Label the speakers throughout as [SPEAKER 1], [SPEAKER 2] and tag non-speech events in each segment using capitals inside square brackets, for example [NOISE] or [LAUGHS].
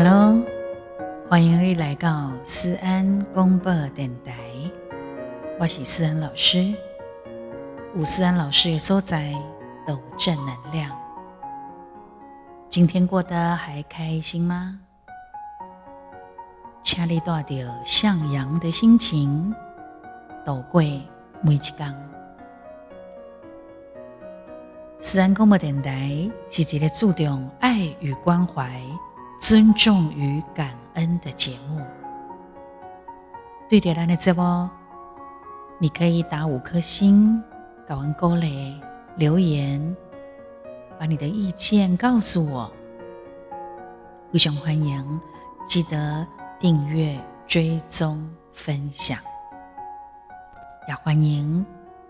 [SPEAKER 1] Hello，欢迎你来到思安公播电台，我是思安老师。吴思安老师的所在都正能量。今天过得还开心吗？请你带着向阳的心情度过每一天。思安公播电台是一个注重爱与关怀。尊重与感恩的节目，对点亮的直播，你可以打五颗星，搞完勾勒留言，把你的意见告诉我。非常欢迎，记得订阅、追踪、分享。也欢迎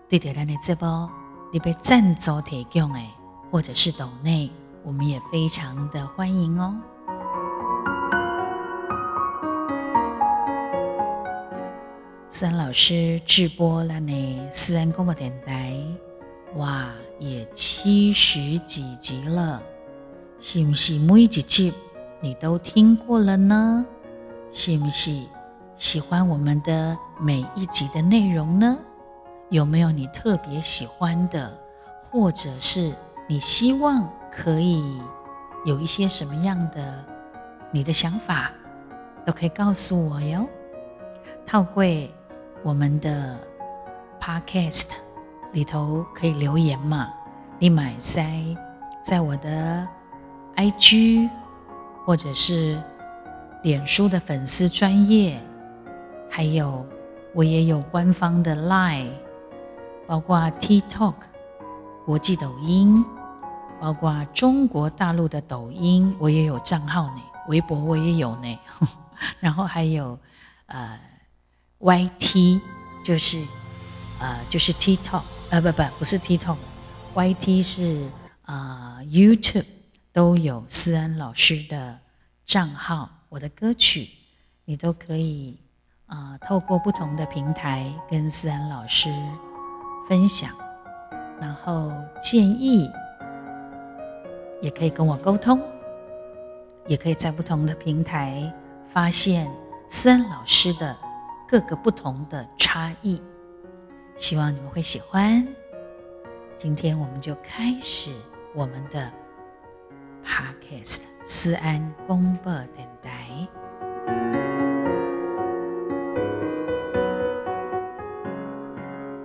[SPEAKER 1] 对点亮的直播，你被赞助提供诶，或者是抖内，我们也非常的欢迎哦。思安老师直播了呢，思安公播电台，哇，也七十几集了，是不是每一集你都听过了呢？是不是喜欢我们的每一集的内容呢？有没有你特别喜欢的，或者是你希望可以有一些什么样的你的想法，都可以告诉我哟。套柜。我们的 Podcast 里头可以留言嘛？你买塞在我的 IG 或者是脸书的粉丝专业，还有我也有官方的 Line，包括 TikTok 国际抖音，包括中国大陆的抖音，我也有账号呢。微博我也有呢，[LAUGHS] 然后还有呃。Y T 就是，呃，就是 TikTok，呃，不不，不是 TikTok，Y T 是啊，YouTube 都有思安老师的账号，我的歌曲你都可以啊，透过不同的平台跟思安老师分享，然后建议也可以跟我沟通，也可以在不同的平台发现思安老师的。各个不同的差异，希望你们会喜欢。今天我们就开始我们的 Podcast 思安公播电台。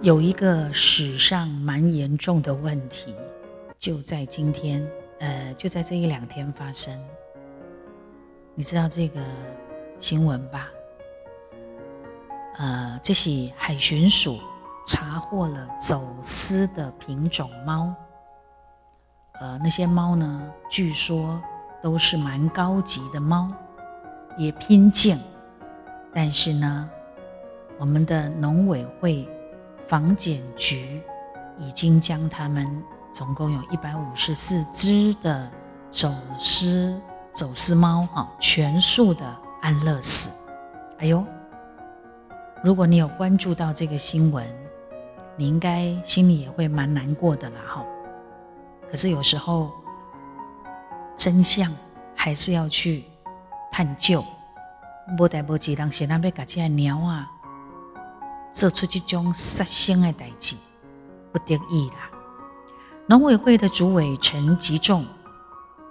[SPEAKER 1] 有一个史上蛮严重的问题，就在今天，呃，就在这一两天发生。你知道这个新闻吧？呃，这是海巡署查获了走私的品种猫。呃，那些猫呢，据说都是蛮高级的猫，也拼净。但是呢，我们的农委会防检局已经将它们总共有一百五十四只的走私走私猫哈，全数的安乐死。哎呦！如果你有关注到这个新闻，你应该心里也会蛮难过的啦，哈。可是有时候真相还是要去探究。无代无志，人先那要把这鸟啊做出这种杀生的代志，不得已啦。农委会的主委陈吉仲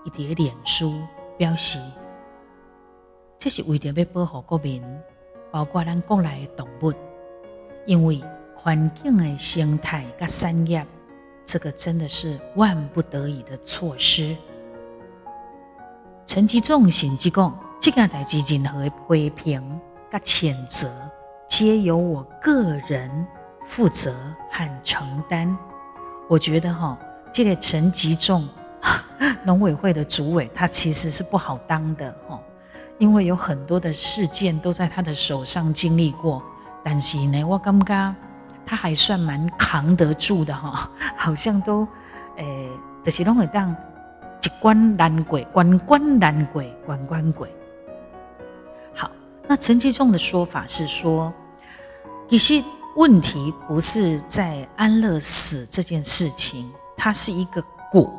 [SPEAKER 1] 一叠脸书表示，这是为了要保护国民。包括咱国内的动物，因为环境的生态跟产业，这个真的是万不得已的措施。陈吉仲甚至讲，这件代志任何批评跟谴责，皆由我个人负责和承担。我觉得哈，这个陈吉仲 [LAUGHS] 农委会的主委，他其实是不好当的哈。因为有很多的事件都在他的手上经历过，但是呢，我感觉他还算蛮扛得住的哈，[LAUGHS] 好像都诶，就是拢会当一关难过，关关难过，关关过。好，那陈其仲的说法是说，其实问题不是在安乐死这件事情，它是一个果，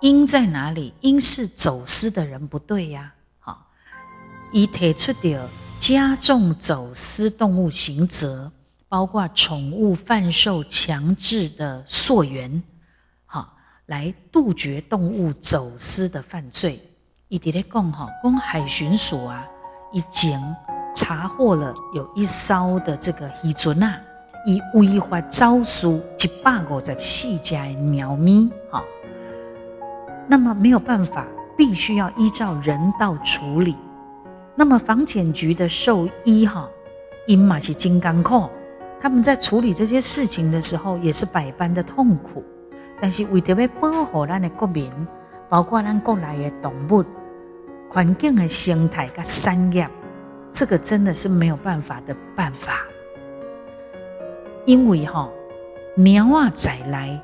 [SPEAKER 1] 因在哪里？因是走私的人不对呀。伊提出的加重走私动物刑责，包括宠物贩售强制的溯源，好，来杜绝动物走私的犯罪。伊伫咧讲哈，公海巡署啊，已经查获了有一艘的这个渔船啊，以违法招私一百五十四只的鸟咪，哈。那么没有办法，必须要依照人道处理。那么房检局的兽医哈，因马是金刚控，他们在处理这些事情的时候也是百般的痛苦。但是为着要保护咱的国民，包括咱国内的动物、环境的生态跟产业，这个真的是没有办法的办法。因为哈，鸟啊仔来。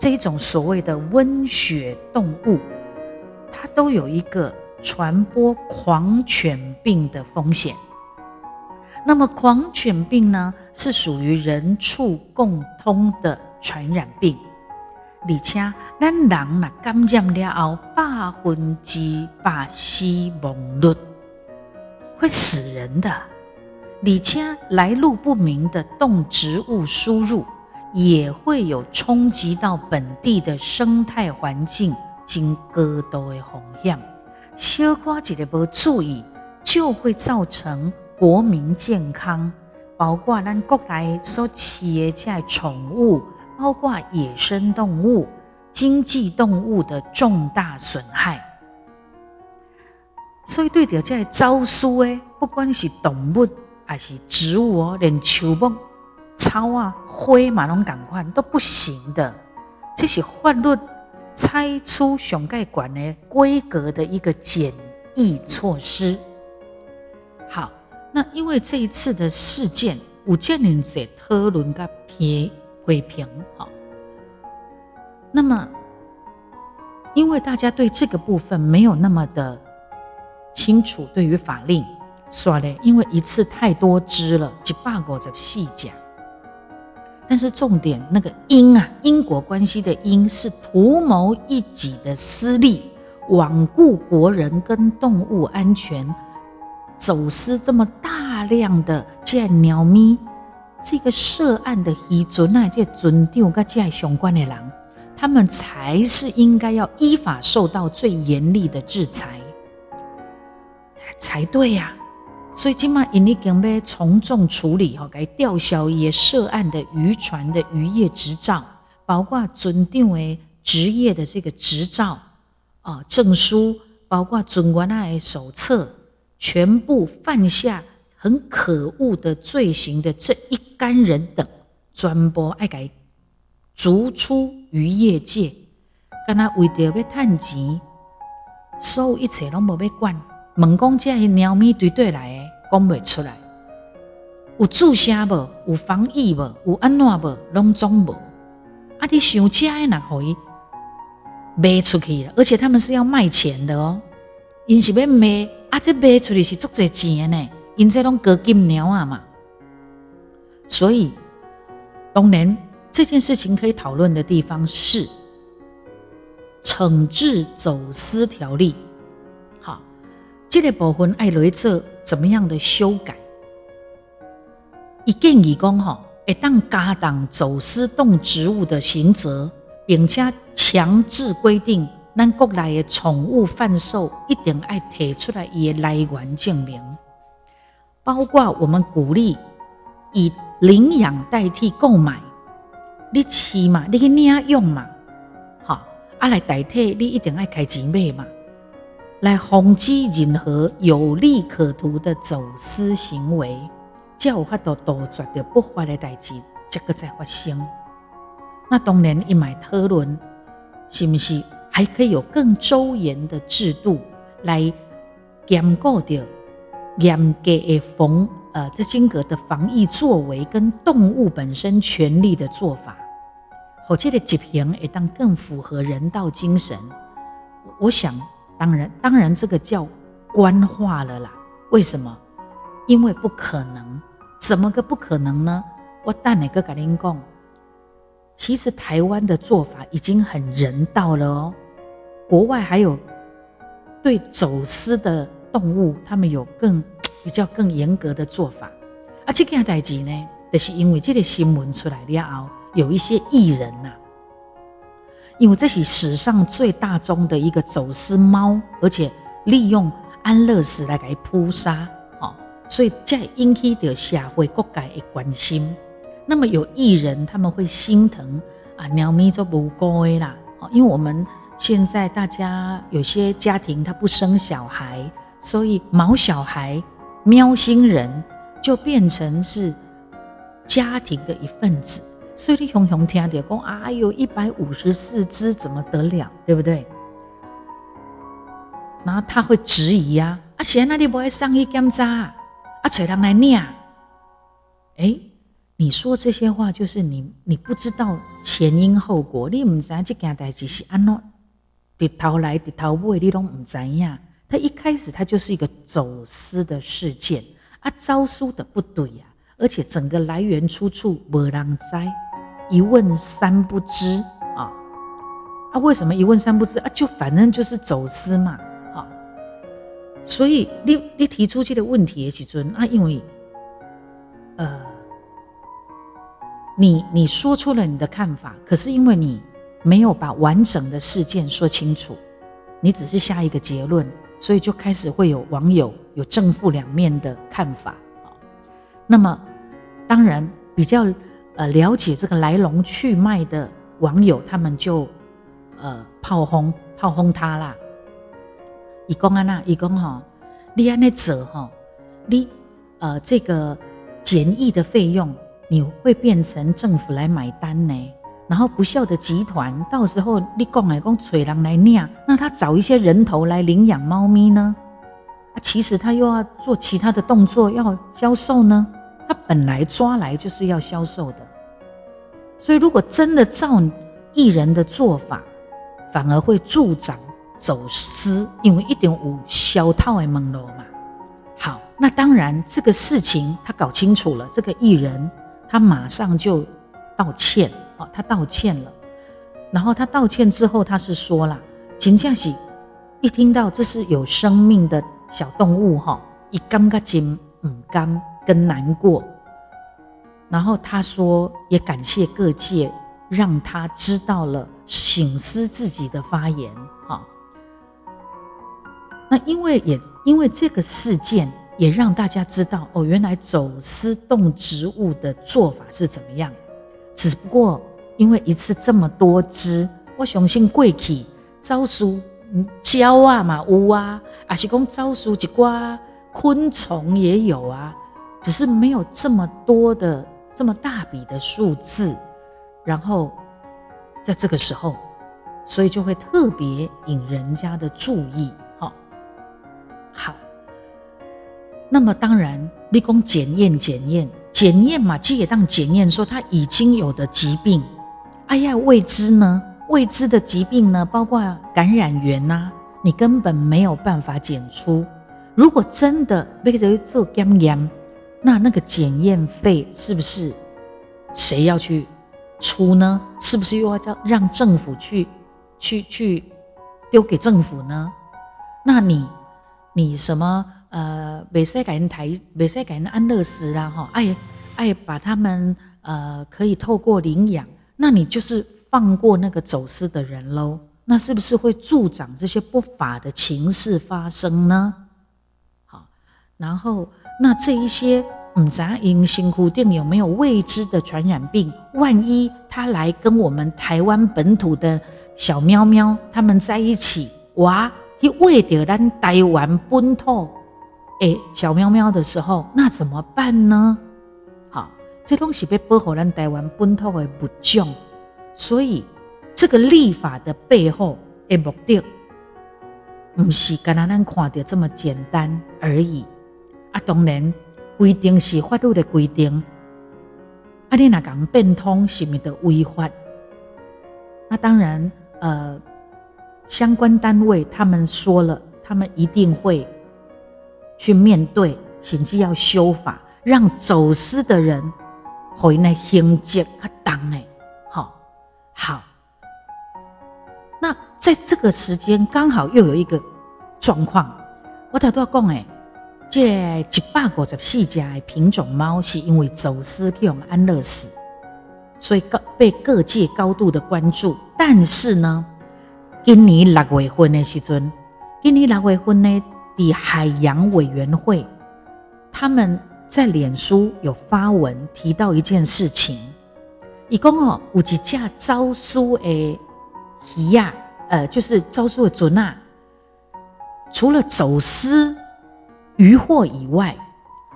[SPEAKER 1] 这种所谓的温血动物，它都有一个传播狂犬病的风险。那么狂犬病呢，是属于人畜共通的传染病。而且，咱人嘛感染了后，百分之百死亡率会死人的。而且，来路不明的动植物输入。也会有冲击到本地的生态环境，经高度的风险。小夸一个不注意，就会造成国民健康，包括咱国内所饲的这宠物，包括野生动物、经济动物的重大损害。所以对着这招数诶，不管是动物还是植物哦，连树木。草啊，花嘛，拢赶快都不行的。这是法律拆出熊盖管的规格的一个简易措施。好，那因为这一次的事件，五件人在讨论个批批评，好。那么，因为大家对这个部分没有那么的清楚，对于法令，说嘞，因为一次太多只了，一百五十细讲。但是重点那个因啊，因果关系的因是图谋一己的私利，罔顾国人跟动物安全，走私这么大量的这鸟咪，这个涉案的渔船啊，这船长跟这相关的人，他们才是应该要依法受到最严厉的制裁，才对呀。所以今嘛，因已经要从重处理吼，该吊销也涉案的渔船的渔业执照，包括船长的职业的这个执照啊证书，包括准员的手册，全部犯下很可恶的罪行的这一干人等，全部爱该逐出渔业界，跟他为着要趁钱，所有一切拢无要管。问讲这些猫咪对对来的，讲袂出来。有注射无？有防疫无？有安怎无？拢总无。啊！你想吃的那可以卖出去了，而且他们是要卖钱的哦。因是要卖，啊，这卖出去是足侪钱呢。因这拢高金猫啊嘛。所以，当然这件事情可以讨论的地方是惩治走私条例。这个部分爱来做怎么样的修改？一建议讲吼，会当加重走私动植物的刑责，并且强制规定，咱国内的宠物贩售一定爱提出来伊的来源证明，包括我们鼓励以领养代替购买，你饲嘛，你去领养嘛，好，啊来代替你一定爱开钱买嘛。来防止任何有利可图的走私行为，才有法度杜绝的不法的代志，这个在发生。那当然，一买讨论，是不是还可以有更周延的制度来监管掉严格的防呃这整个的防疫作为跟动物本身权利的做法，或者的疾病会当更符合人道精神。我想。当然，当然，这个叫官话了啦。为什么？因为不可能，怎么个不可能呢？我带哪个跟您讲？其实台湾的做法已经很人道了哦。国外还有对走私的动物，他们有更比较更严格的做法。啊，这件代志呢，就是因为这个新闻出来了后，有一些艺人呐，因为这是史上最大宗的一个走私猫，而且利用安乐死来给扑杀，哦，所以在引起的社会各界的关心。那么有艺人他们会心疼啊，鸟咪就不乖啦，哦，因为我们现在大家有些家庭他不生小孩，所以毛小孩、喵星人就变成是家庭的一份子。所以你雄雄听到讲啊，有一百五十四只，怎么得了？对不对？然后他会质疑啊，啊，现在你不会上医检查，啊，找人来念，哎。你说这些话，就是你你不知道前因后果，你唔知这件代志是安怎，跌头来跌头尾，你都唔知呀。他一开始他就是一个走私的事件啊，招数的不对呀，而且整个来源出处无人知，一问三不知啊。啊，为什么一问三不知啊？就反正就是走私嘛，啊。所以你你提出这个问题的时阵啊，因为呃。你你说出了你的看法，可是因为你没有把完整的事件说清楚，你只是下一个结论，所以就开始会有网友有正负两面的看法啊。那么，当然比较呃了解这个来龙去脉的网友，他们就呃炮轰炮轰他啦。以公安娜，以公哈，你安那者哈，你呃这个检疫的费用。你会变成政府来买单呢？然后不孝的集团，到时候你讲来讲催狼来领，那他找一些人头来领养猫咪呢？啊，其实他又要做其他的动作，要销售呢。他本来抓来就是要销售的，所以如果真的照艺人的做法，反而会助长走私，因为一点五小套的门路嘛。好，那当然这个事情他搞清楚了，这个艺人。他马上就道歉，哦，他道歉了。然后他道歉之后，他是说了：“秦佳喜，一听到这是有生命的小动物，哈，一尴尬金唔甘跟难过。”然后他说：“也感谢各界让他知道了，醒思自己的发言，哈。那因为也因为这个事件。”也让大家知道哦，原来走私动植物的做法是怎么样。只不过因为一次这么多只，我相信贵起招数胶啊嘛有啊，还是讲招数一瓜昆虫也有啊，只是没有这么多的这么大笔的数字。然后在这个时候，所以就会特别引人家的注意。哈，好。那么当然，立功检验检验检验嘛，既也当检验说他已经有的疾病，哎呀，未知呢，未知的疾病呢，包括感染源呐，你根本没有办法检出。如果真的被人做检验，那那个检验费是不是谁要去出呢？是不是又要叫让政府去去去丢给政府呢？那你你什么？呃，未使给人台，未使给人安乐死啦，哈，爱爱把他们呃可以透过领养，那你就是放过那个走私的人喽，那是不是会助长这些不法的情事发生呢？好，然后那这一些唔知因辛苦定有没有未知的传染病？万一他来跟我们台湾本土的小喵喵他们在一起，哇，去喂掉咱台湾本土。哎，小喵喵的时候，那怎么办呢？好，这东西被保护咱台湾本土的物种，所以这个立法的背后的目的，不是干那咱看的这么简单而已。啊，当然规定是法律的规定，啊，你那讲变通是咪的违法？那当然，呃，相关单位他们说了，他们一定会。去面对，甚至要修法，让走私的人回来行接和当哎，好，好。那在这个时间，刚好又有一个状况，我头拄讲诶，这一百五十四只的品种猫，是因为走私去用安乐死，所以高被各界高度的关注。但是呢，今年六月份的时阵，今年六月份呢，的海洋委员会他们在脸书有发文提到一件事情，一共哦有一只招书的鱼呀，呃，就是招书的准啊。除了走私渔获以外，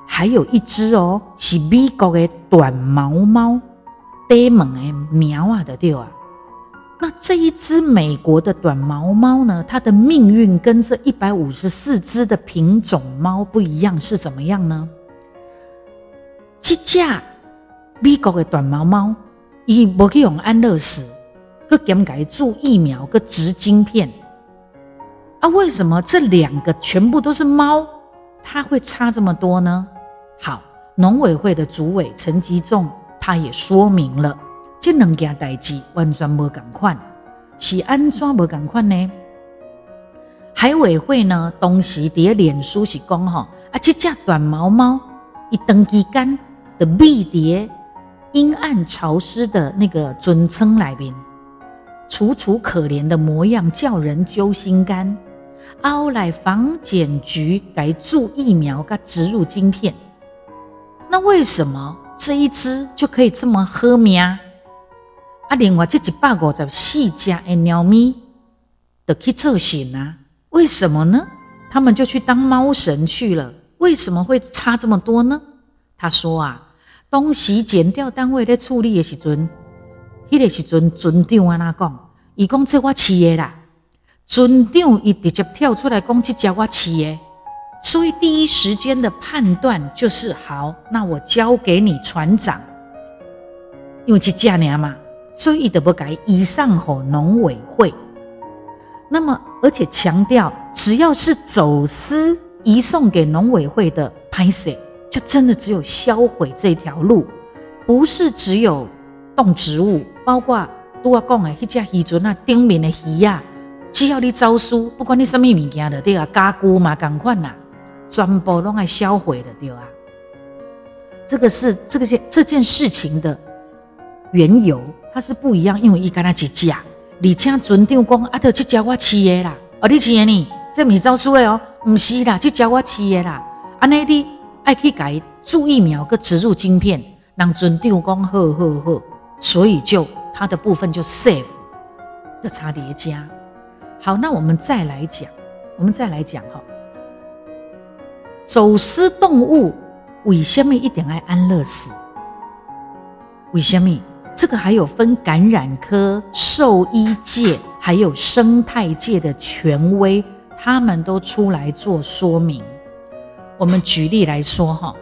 [SPEAKER 1] 还有一只哦，是美国的短毛猫，呆萌的苗啊的掉啊。那这一只美国的短毛猫呢？它的命运跟这一百五十四只的品种猫不一样，是怎么样呢？这只美国的短毛猫，伊无去用安乐死，佮检改注疫苗，佮植晶片。啊，为什么这两个全部都是猫，它会差这么多呢？好，农委会的主委陈吉仲他也说明了，这两件代志完全无共款，是安怎无共款呢？海委会呢，当时伫脸书是讲吼，啊，这只短毛猫一登机间的密蝶阴暗潮湿的那个尊称来宾，楚楚可怜的模样，叫人揪心肝。后来防检局改注疫苗，给植入晶片。那为什么这一只就可以这么喝命？啊，另外这一百五十四只的猫咪都去测血啊？为什么呢？他们就去当猫神去了？为什么会差这么多呢？他说啊，当时检调单位在处理的时阵，迄个时阵尊长安那讲，伊讲这我饲的啦。尊长一直接跳出来攻击只我企业，所以第一时间的判断就是好，那我交给你船长，因为是家娘嘛，所以伊得不改移上吼农委会。那么而且强调，只要是走私移送给农委会的拍摄，就真的只有销毁这条路，不是只有动植物，包括都要讲的迄只渔船啊，顶面的鱼啊。只要你招书，不管你什么物件的，对啊，家具嘛，同款呐，全部拢爱销毁的，对啊。这个是这个件这件事情的缘由，它是不一样，因为伊跟他一家，你请尊长讲啊，头去教我饲的啦，哦，你饲的呢？这是招书的哦，唔是啦，去教我饲的啦。安尼你爱去改注疫苗，个植入晶片，让尊长讲好好好，所以就它的部分就 safe 的差叠加。好，那我们再来讲，我们再来讲哈，走私动物为什么一点爱安乐死？为什么？这个还有分感染科、兽医界，还有生态界的权威，他们都出来做说明。我们举例来说哈，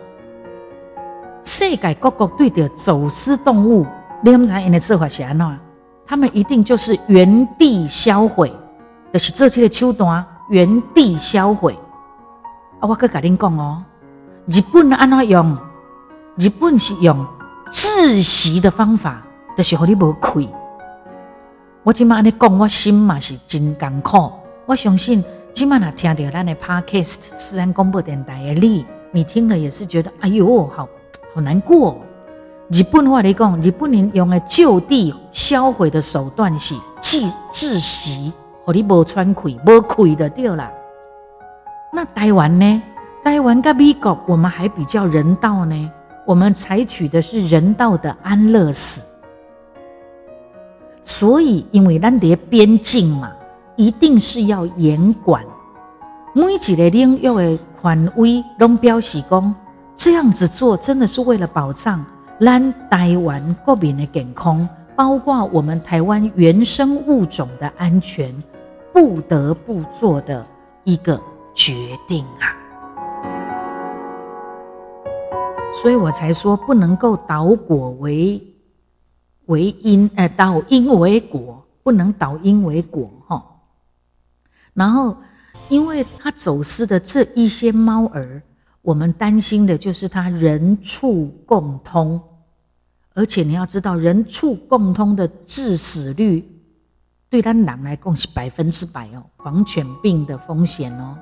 [SPEAKER 1] 世界各国对的走私动物，你们知因的做法是安怎？他们一定就是原地销毁。就是这些的手段原地销毁啊！我可甲恁讲哦，日本安怎用？日本是用窒息的方法，就是互你无气。我即马安尼讲，我心嘛是真艰苦。我相信即马若听到咱的 Podcast 私人广播电台的你，你听了也是觉得哎呦，好好难过。日本话来讲，日本人用的就地销毁的手段是窒窒息。和你无喘气，无气的对啦。那台湾呢？台湾跟美国，我们还比较人道呢。我们采取的是人道的安乐死。所以，因为咱伫边境嘛，一定是要严管。每一个领域的权威拢表示讲，这样子做真的是为了保障咱台湾国民的健康，包括我们台湾原生物种的安全。不得不做的一个决定啊，所以我才说不能够倒果为为因，呃，倒因为果，不能倒因为果哈。然后，因为他走私的这一些猫儿，我们担心的就是他人畜共通，而且你要知道，人畜共通的致死率。对咱人来讲是百分之百哦，狂犬病的风险哦，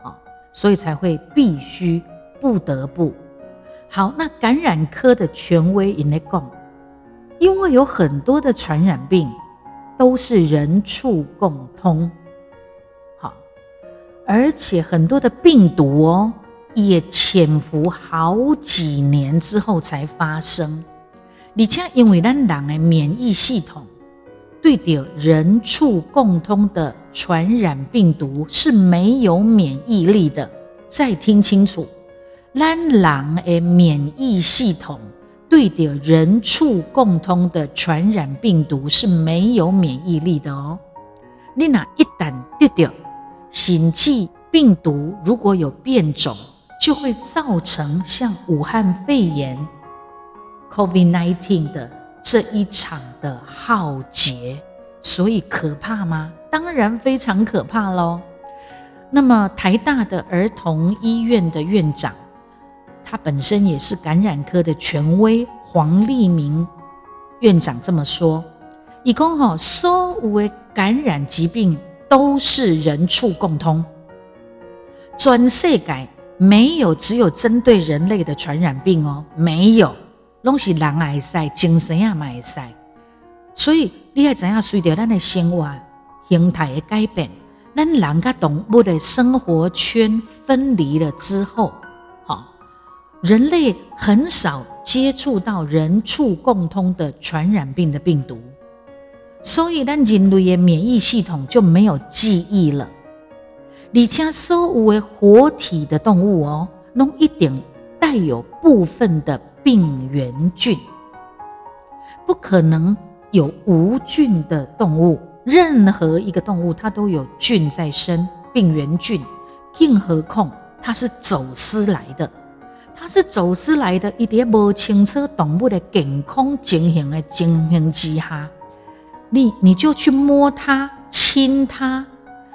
[SPEAKER 1] 啊，所以才会必须不得不。好，那感染科的权威也来讲，因为有很多的传染病都是人畜共通，好，而且很多的病毒哦，也潜伏好几年之后才发生。而且因为咱人的免疫系统对着人畜共通的传染病毒是没有免疫力的，再听清楚。咱人的免疫系统对着人畜共通的传染病毒是没有免疫力的哦。你那一旦得到新气病毒，如果有变种，就会造成像武汉肺炎 （COVID-19） 的这一场的浩劫。所以可怕吗？当然非常可怕喽。那么台大的儿童医院的院长。他本身也是感染科的权威，黄立明院长这么说：，一共哈，所有的感染疾病都是人畜共通，全世界没有只有针对人类的传染病哦，没有，拢是人爱塞，精神也买塞。所以你要怎样随着咱的生活形态的改变，咱人跟动物的生活圈分离了之后。人类很少接触到人畜共通的传染病的病毒，所以咱人类的免疫系统就没有记忆了。而且所有的活体的动物哦，拢一定带有部分的病原菌，不可能有无菌的动物。任何一个动物它都有菌在身，病原菌，更何况它是走私来的。它是走私来的，一点不清楚动物的健康情形的情形之下，你你就去摸它、亲它，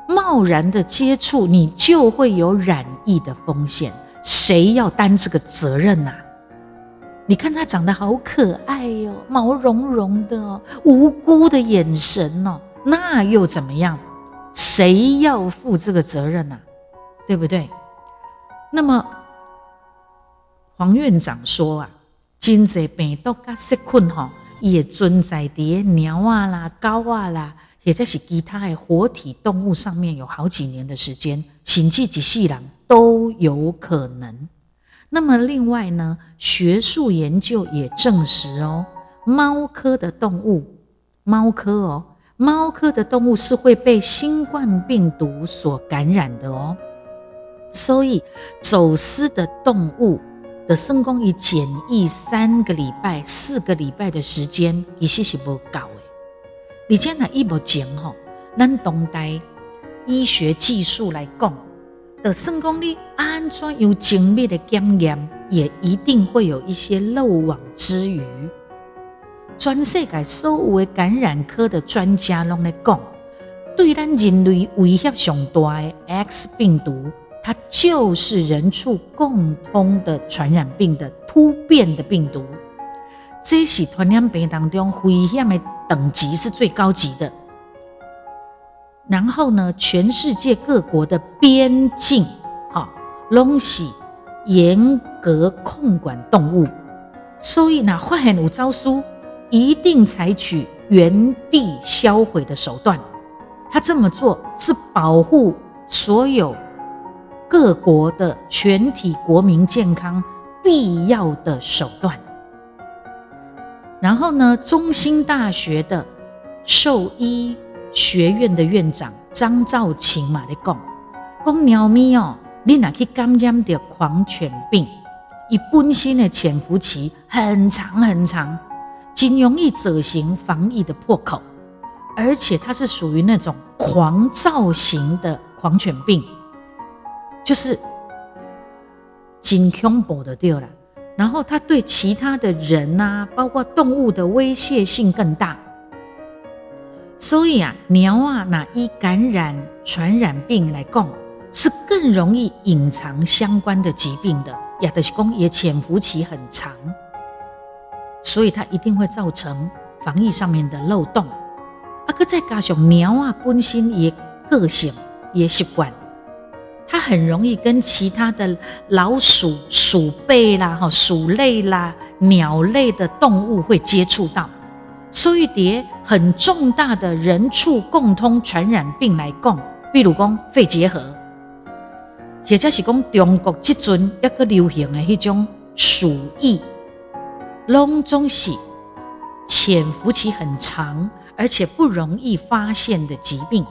[SPEAKER 1] 贸然的接触，你就会有染疫的风险。谁要担这个责任呐？你看它长得好可爱哟，毛茸茸的哦，无辜的眼神哦，那又怎么样？谁要负这个责任呐？对不对？那么。黄院长说啊，真济病毒甲细菌吼，也存在伫鸟啊啦、狗啊啦，或者是其他的活体动物上面有好几年的时间，甚至几细人都有可能。那么另外呢，学术研究也证实哦，猫科的动物，猫科哦，猫科的动物是会被新冠病毒所感染的哦。所以走私的动物。的圣公以检疫三个礼拜、四个礼拜的时间，其实是不够的。你将来一目前吼，咱当代医学技术来讲，的圣公你安装有精密的检验，也一定会有一些漏网之鱼。全世界所有的感染科的专家拢来讲，对咱人类威胁上大的 X 病毒。它就是人畜共通的传染病的突变的病毒，这是传染病当中危险的等级是最高级的。然后呢，全世界各国的边境，哈，拢是严格控管动物，所以呢，发现有招数，一定采取原地销毁的手段。他这么做是保护所有。各国的全体国民健康必要的手段。然后呢，中兴大学的兽医学院的院长张兆勤嘛，咧讲，讲猫咪哦，你若去感染的狂犬病，伊本身的潜伏期很长很长，仅容易造成防疫的破口，而且它是属于那种狂躁型的狂犬病。就是金恐怖的掉了，然后它对其他的人呐，包括动物的威胁性更大。所以啊，鸟啊，那一感染传染病来讲，是更容易隐藏相关的疾病的，亚德西公也潜伏期很长，所以它一定会造成防疫上面的漏洞。啊，可再加上鸟啊本身也个性也习惯。它很容易跟其他的老鼠、鼠辈啦、哈鼠类啦、鸟类的动物会接触到，所以蝶很重大的人畜共通传染病来讲，比如讲肺结核，或者是讲中国即阵一个流行的迄种鼠疫，拢总是潜伏期很长，而且不容易发现的疾病。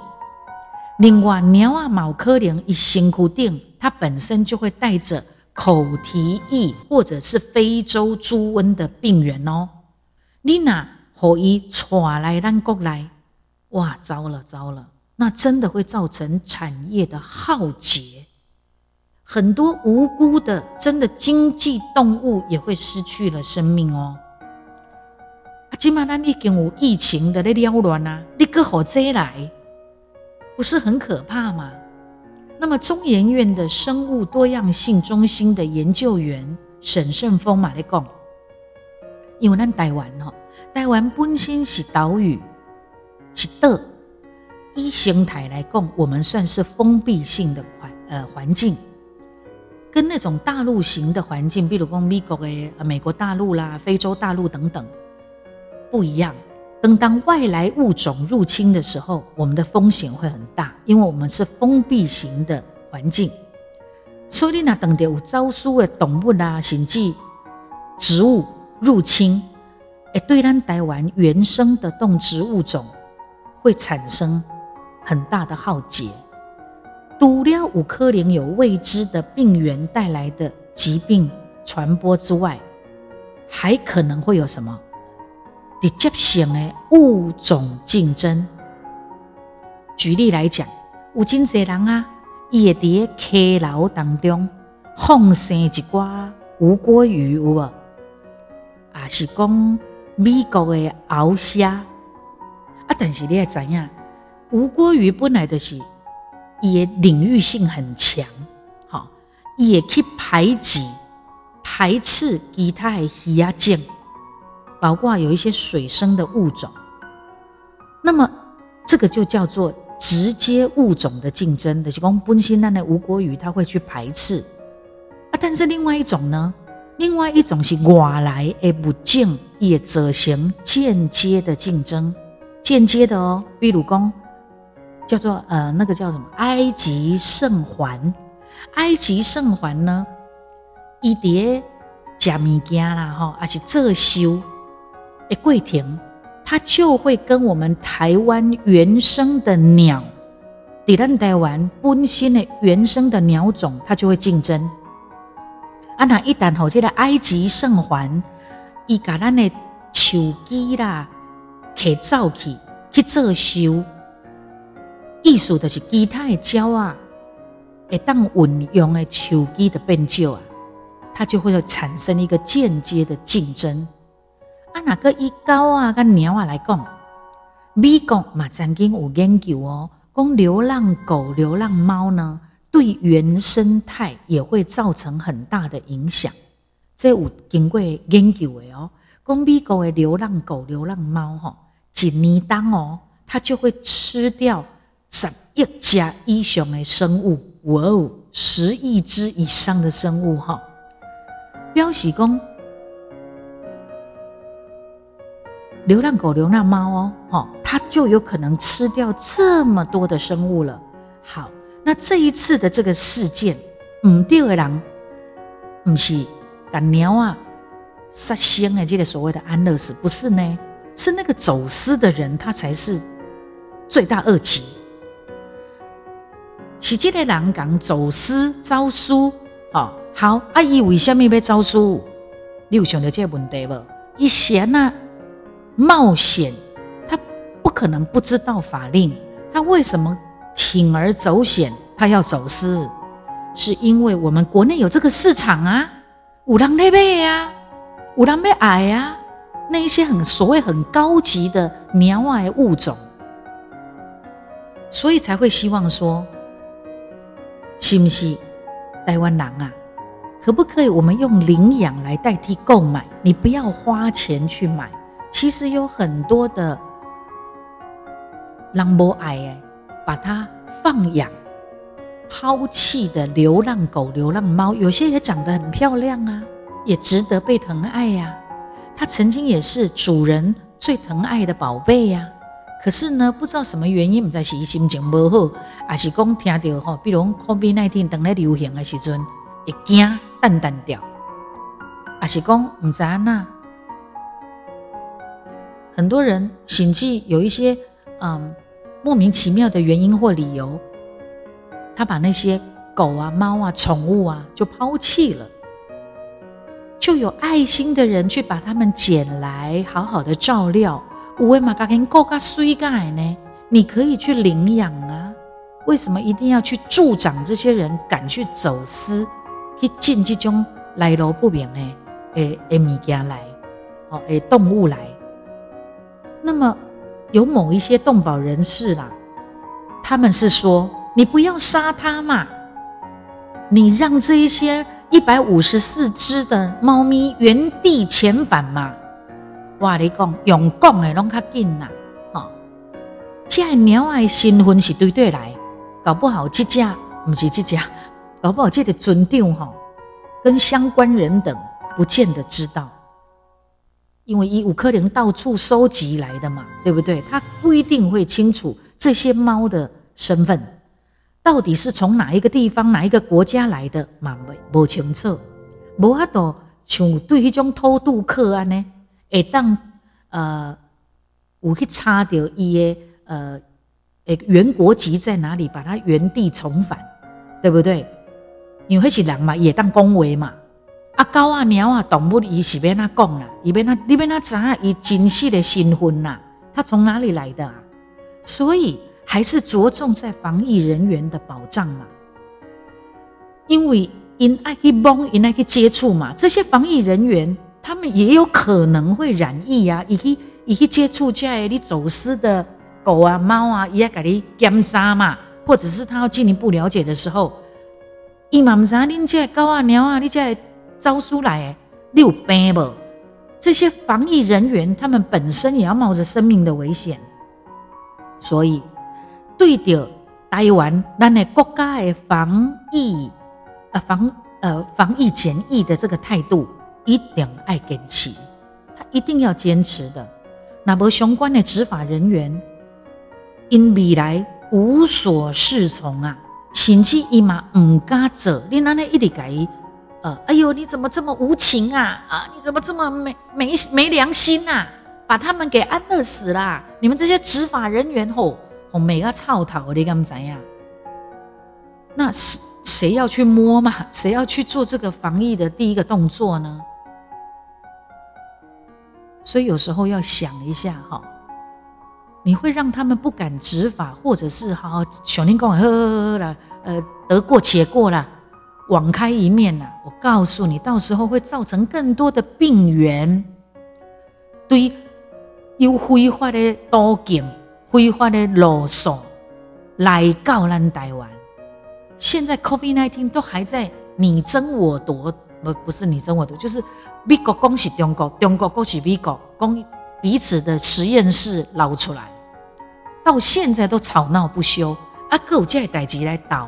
[SPEAKER 1] 另外，鸟啊、毛科灵一辛苦定，它本身就会带着口蹄疫或者是非洲猪瘟的病源哦。你那可以传来咱国来，哇，糟了糟了，那真的会造成产业的浩劫，很多无辜的真的经济动物也会失去了生命哦。啊，今嘛咱已经有疫情的咧撩乱啊，你搁好这来？不是很可怕吗？那么中研院的生物多样性中心的研究员沈胜峰马来讲，因为咱台湾吼，台湾本身是岛屿，是的，依生态来讲，我们算是封闭性的环呃环境，跟那种大陆型的环境，比如讲美国诶、美国大陆啦、非洲大陆等等，不一样。等当外来物种入侵的时候，我们的风险会很大，因为我们是封闭型的环境。所以那等到有招数的动物啦，甚至植物入侵，诶，对咱台湾原生的动植物种会产生很大的浩劫。除了五颗灵有未知的病源带来的疾病传播之外，还可能会有什么？直接性的物种竞争。举例来讲，有真济人啊，伊会伫个溪流当中放生一挂无锅鱼，有无？啊，是讲美国的鳌虾啊，但是你也知影，无锅鱼本来就是伊的领域性很强，好，伊会去排挤、排斥其他的鱼啊种。包括有一些水生的物种，那么这个就叫做直接物种的竞争的，是讲本身那的无国鱼它会去排斥啊。但是另外一种呢，另外一种是外来的物种也则行间接的竞争，间接的哦。比如讲叫做呃那个叫什么埃及圣环，埃及圣环呢，伊碟食物件啦吼，而且这修。诶，桂亭，它就会跟我们台湾原生的鸟，底咱台湾本身的原生的鸟种，它就会竞争。啊，那一旦吼这个埃及圣环，伊甲咱的树枝啦，去造去去做修，艺术的是其他的鸟啊，会当运用的树枝的变少啊，它就会产生一个间接的竞争。啊，哪个以狗啊、跟鸟啊来讲，美国嘛曾经有研究哦，讲流浪狗、流浪猫呢，对原生态也会造成很大的影响。这有经过研究的哦，讲美国的流浪狗、流浪猫哈，一年当哦，它就会吃掉十亿只以上的生物，哇哦，十亿只以上的生物哈，表示讲。流浪狗、流浪猫哦，它就有可能吃掉这么多的生物了。好，那这一次的这个事件，嗯，第二狼，不是把鸟啊杀生的这个所谓的安乐死，不是呢，是那个走私的人，他才是罪大恶极。是这个人讲走私招书，哦，好，阿姨为什么要招书？你有想到这个问题不？以前呢？冒险，他不可能不知道法令。他为什么铤而走险？他要走私，是因为我们国内有这个市场啊，五郎那贝呀，五郎贝矮呀，那一些很所谓很高级的鸟外物种，所以才会希望说，是不是台湾狼啊？可不可以我们用领养来代替购买？你不要花钱去买。其实有很多的狼博爱哎，把它放养，抛弃的流浪狗、流浪猫，有些也长得很漂亮啊，也值得被疼爱呀。它曾经也是主人最疼爱的宝贝呀。可是呢，不知道什么原因，唔知是心情不好，还是讲听到吼，比如讲 COVID nineteen 等来流行的时阵，会惊淡淡掉，还是讲唔知安那。很多人甚至有一些嗯莫名其妙的原因或理由，他把那些狗啊、猫啊、宠物啊就抛弃了，就有爱心的人去把它们捡来，好好的照料。五位马嘎肯够嘎水盖呢？你可以去领养啊！为什么一定要去助长这些人敢去走私、去进这种来路不明的诶诶物件来？哦，诶动物来？那么有某一些动保人士啦，他们是说：你不要杀它嘛，你让这一些一百五十四只的猫咪原地遣返嘛。话你讲，用讲的拢较紧啦，吼！这鸟爱身份是对对来，搞不好这只不是这只，搞不好这个尊长吼，跟相关人等不见得知道，因为以五科能到处收集来的嘛，对不对？他不一定会清楚这些猫的身份，到底是从哪一个地方、哪一个国家来的，嘛不清楚，无法度像对迄种偷渡客安呢。会当呃，有去查到伊的呃，诶原国籍在哪里，把它原地重返，对不对？因为迄是人嘛，也当恭维嘛。啊，狗啊、鸟啊、动物，伊是要哪讲啦？伊要哪？你要哪知影伊真实的身份呐？他从哪里来的啊？所以还是着重在防疫人员的保障嘛。因为因爱去摸，因爱去接触嘛，这些防疫人员。他们也有可能会染疫啊，以及以及接触这些你走私的狗啊、猫啊，伊也给你检查嘛，或者是他要进一步了解的时候，伊嘛唔知恁这狗啊、鸟啊，你这招出来，你有病不？这些防疫人员他们本身也要冒着生命的危险，所以对着台湾咱的国家的防疫呃防呃防疫检疫的这个态度。一定爱坚持，他一定要坚持的。那么相关的执法人员，因未来无所适从啊，甚至伊嘛唔敢做。你那那一直改，呃，哎呦，你怎么这么无情啊？啊，你怎么这么没没没良心啊？把他们给安乐死啦！你们这些执法人员吼，吼每个操头，你敢怎样？那谁谁要去摸嘛？谁要去做这个防疫的第一个动作呢？所以有时候要想一下哈，你会让他们不敢执法，或者是好小林公呵呵呵啦，呃，得过且过啦，网开一面啦。我告诉你，到时候会造成更多的病源，对有非法的多径、非法的路数来告咱台湾。现在 COVID-19 都还在你争我夺。不不是你争我夺，就是美国恭喜中国，中国恭喜美国，公彼此的实验室捞出来，到现在都吵闹不休。啊，各有这代志来倒，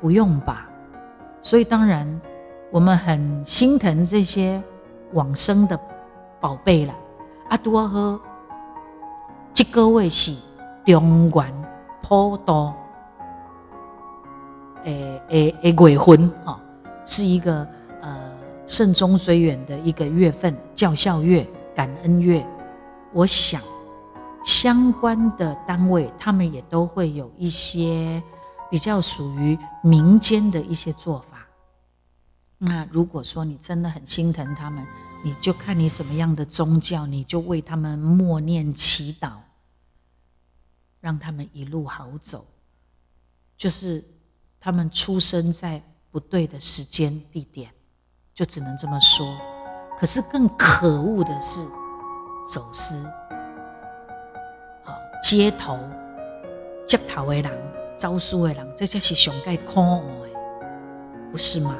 [SPEAKER 1] 不用吧？所以当然我们很心疼这些往生的宝贝了。啊，多喝，这个位是中原普渡，诶诶诶，鬼魂哈，是一个呃。慎终追远的一个月份，教孝月、感恩月，我想相关的单位他们也都会有一些比较属于民间的一些做法。那如果说你真的很心疼他们，你就看你什么样的宗教，你就为他们默念祈祷，让他们一路好走。就是他们出生在不对的时间地点。就只能这么说，可是更可恶的是走私，好街头接头的人、招数的人，这才是上盖可恶的，不是吗？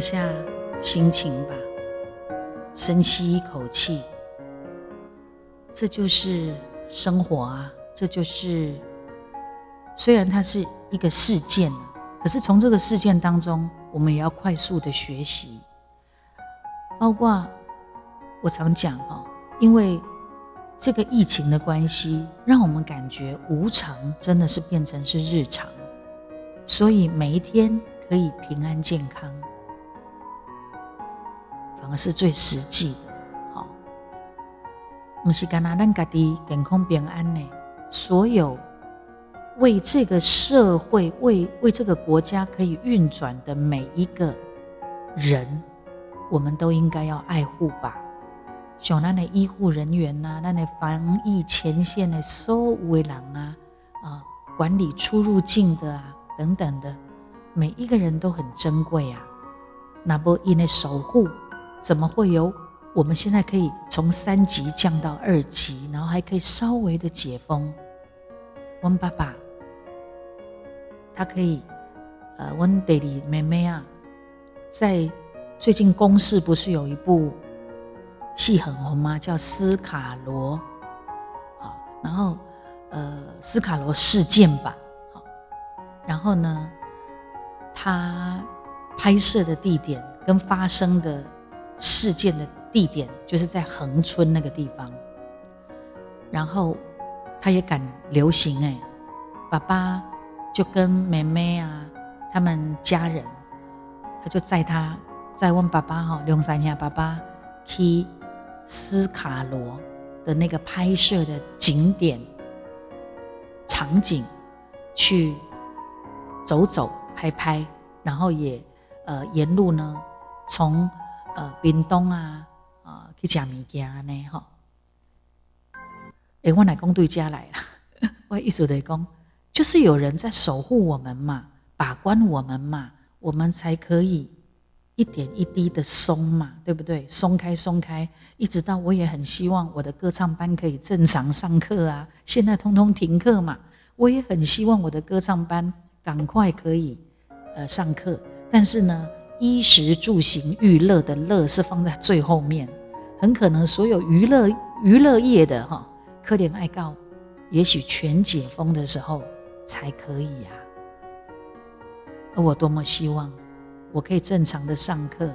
[SPEAKER 1] 下心情吧，深吸一口气。这就是生活啊，这就是虽然它是一个事件，可是从这个事件当中，我们也要快速的学习。包括我常讲哦，因为这个疫情的关系，让我们感觉无常真的是变成是日常，所以每一天可以平安健康，而是最实际的。不是干那咱家己健康平安呢？所有为这个社会、为为这个国家可以运转的每一个人，我们都应该要爱护吧。像咱的医护人员呐，咱的防疫前线的所有的人啊，啊，管理出入境的啊等等的，每一个人都很珍贵啊。那不因为守护，怎么会有？我们现在可以从三级降到二级，然后还可以稍微的解封。我们爸爸，他可以，呃，我们 daily 妹妹啊，在最近公视不是有一部戏很红吗？叫《斯卡罗》，好，然后呃，斯卡罗事件吧，好，然后呢，他拍摄的地点跟发生的事件的。地点就是在横村那个地方，然后他也敢流行哎，爸爸就跟妹妹啊，他们家人，他就载他，载问爸爸哈，两三天爸爸去斯卡罗的那个拍摄的景点场景去走走拍拍，然后也呃沿路呢从呃冰冻啊。啊去食物件呢？吼，哎，我来讲对家来了。[LAUGHS] 我意思来讲，就是有人在守护我们嘛，把关我们嘛，我们才可以一点一滴的松嘛，对不对？松开，松开，一直到我也很希望我的歌唱班可以正常上课啊。现在通通停课嘛，我也很希望我的歌唱班赶快可以呃上课。但是呢，衣食住行娱乐的乐是放在最后面。很可能所有娱乐娱乐业的哈，可怜爱告，也许全解封的时候才可以呀。而我多么希望，我可以正常的上课，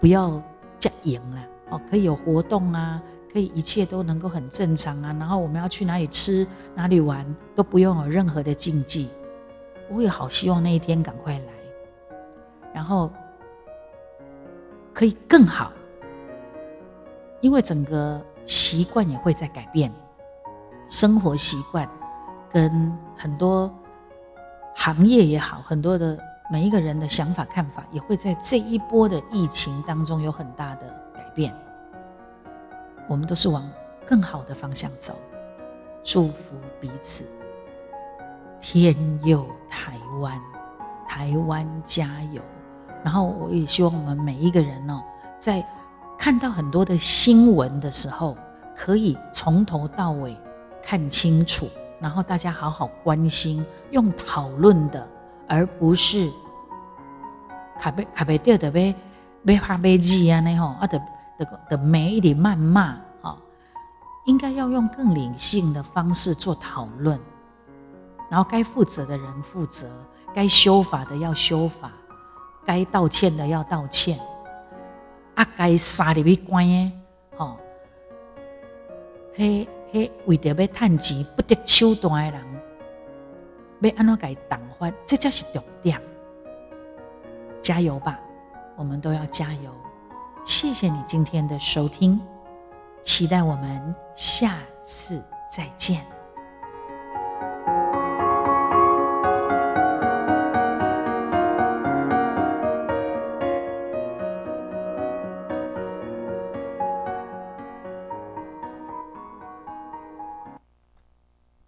[SPEAKER 1] 不要加营了哦，可以有活动啊，可以一切都能够很正常啊。然后我们要去哪里吃哪里玩，都不用有任何的禁忌。我也好希望那一天赶快来，然后可以更好。因为整个习惯也会在改变，生活习惯跟很多行业也好，很多的每一个人的想法看法也会在这一波的疫情当中有很大的改变。我们都是往更好的方向走，祝福彼此。天佑台湾，台湾加油！然后我也希望我们每一个人哦，在。看到很多的新闻的时候，可以从头到尾看清楚，然后大家好好关心，用讨论的，而不是卡贝卡贝掉的呗，被怕被记啊那吼啊的的的没一点谩骂啊，应该要用更理性的方式做讨论，然后该负责的人负责，该修法的要修法，该道歉的要道歉。啊，该杀入去关的，吼，迄迄为着要趁钱不得手段的人，要安怎该挡发？这才是重点。加油吧，我们都要加油。谢谢你今天的收听，期待我们下次再见。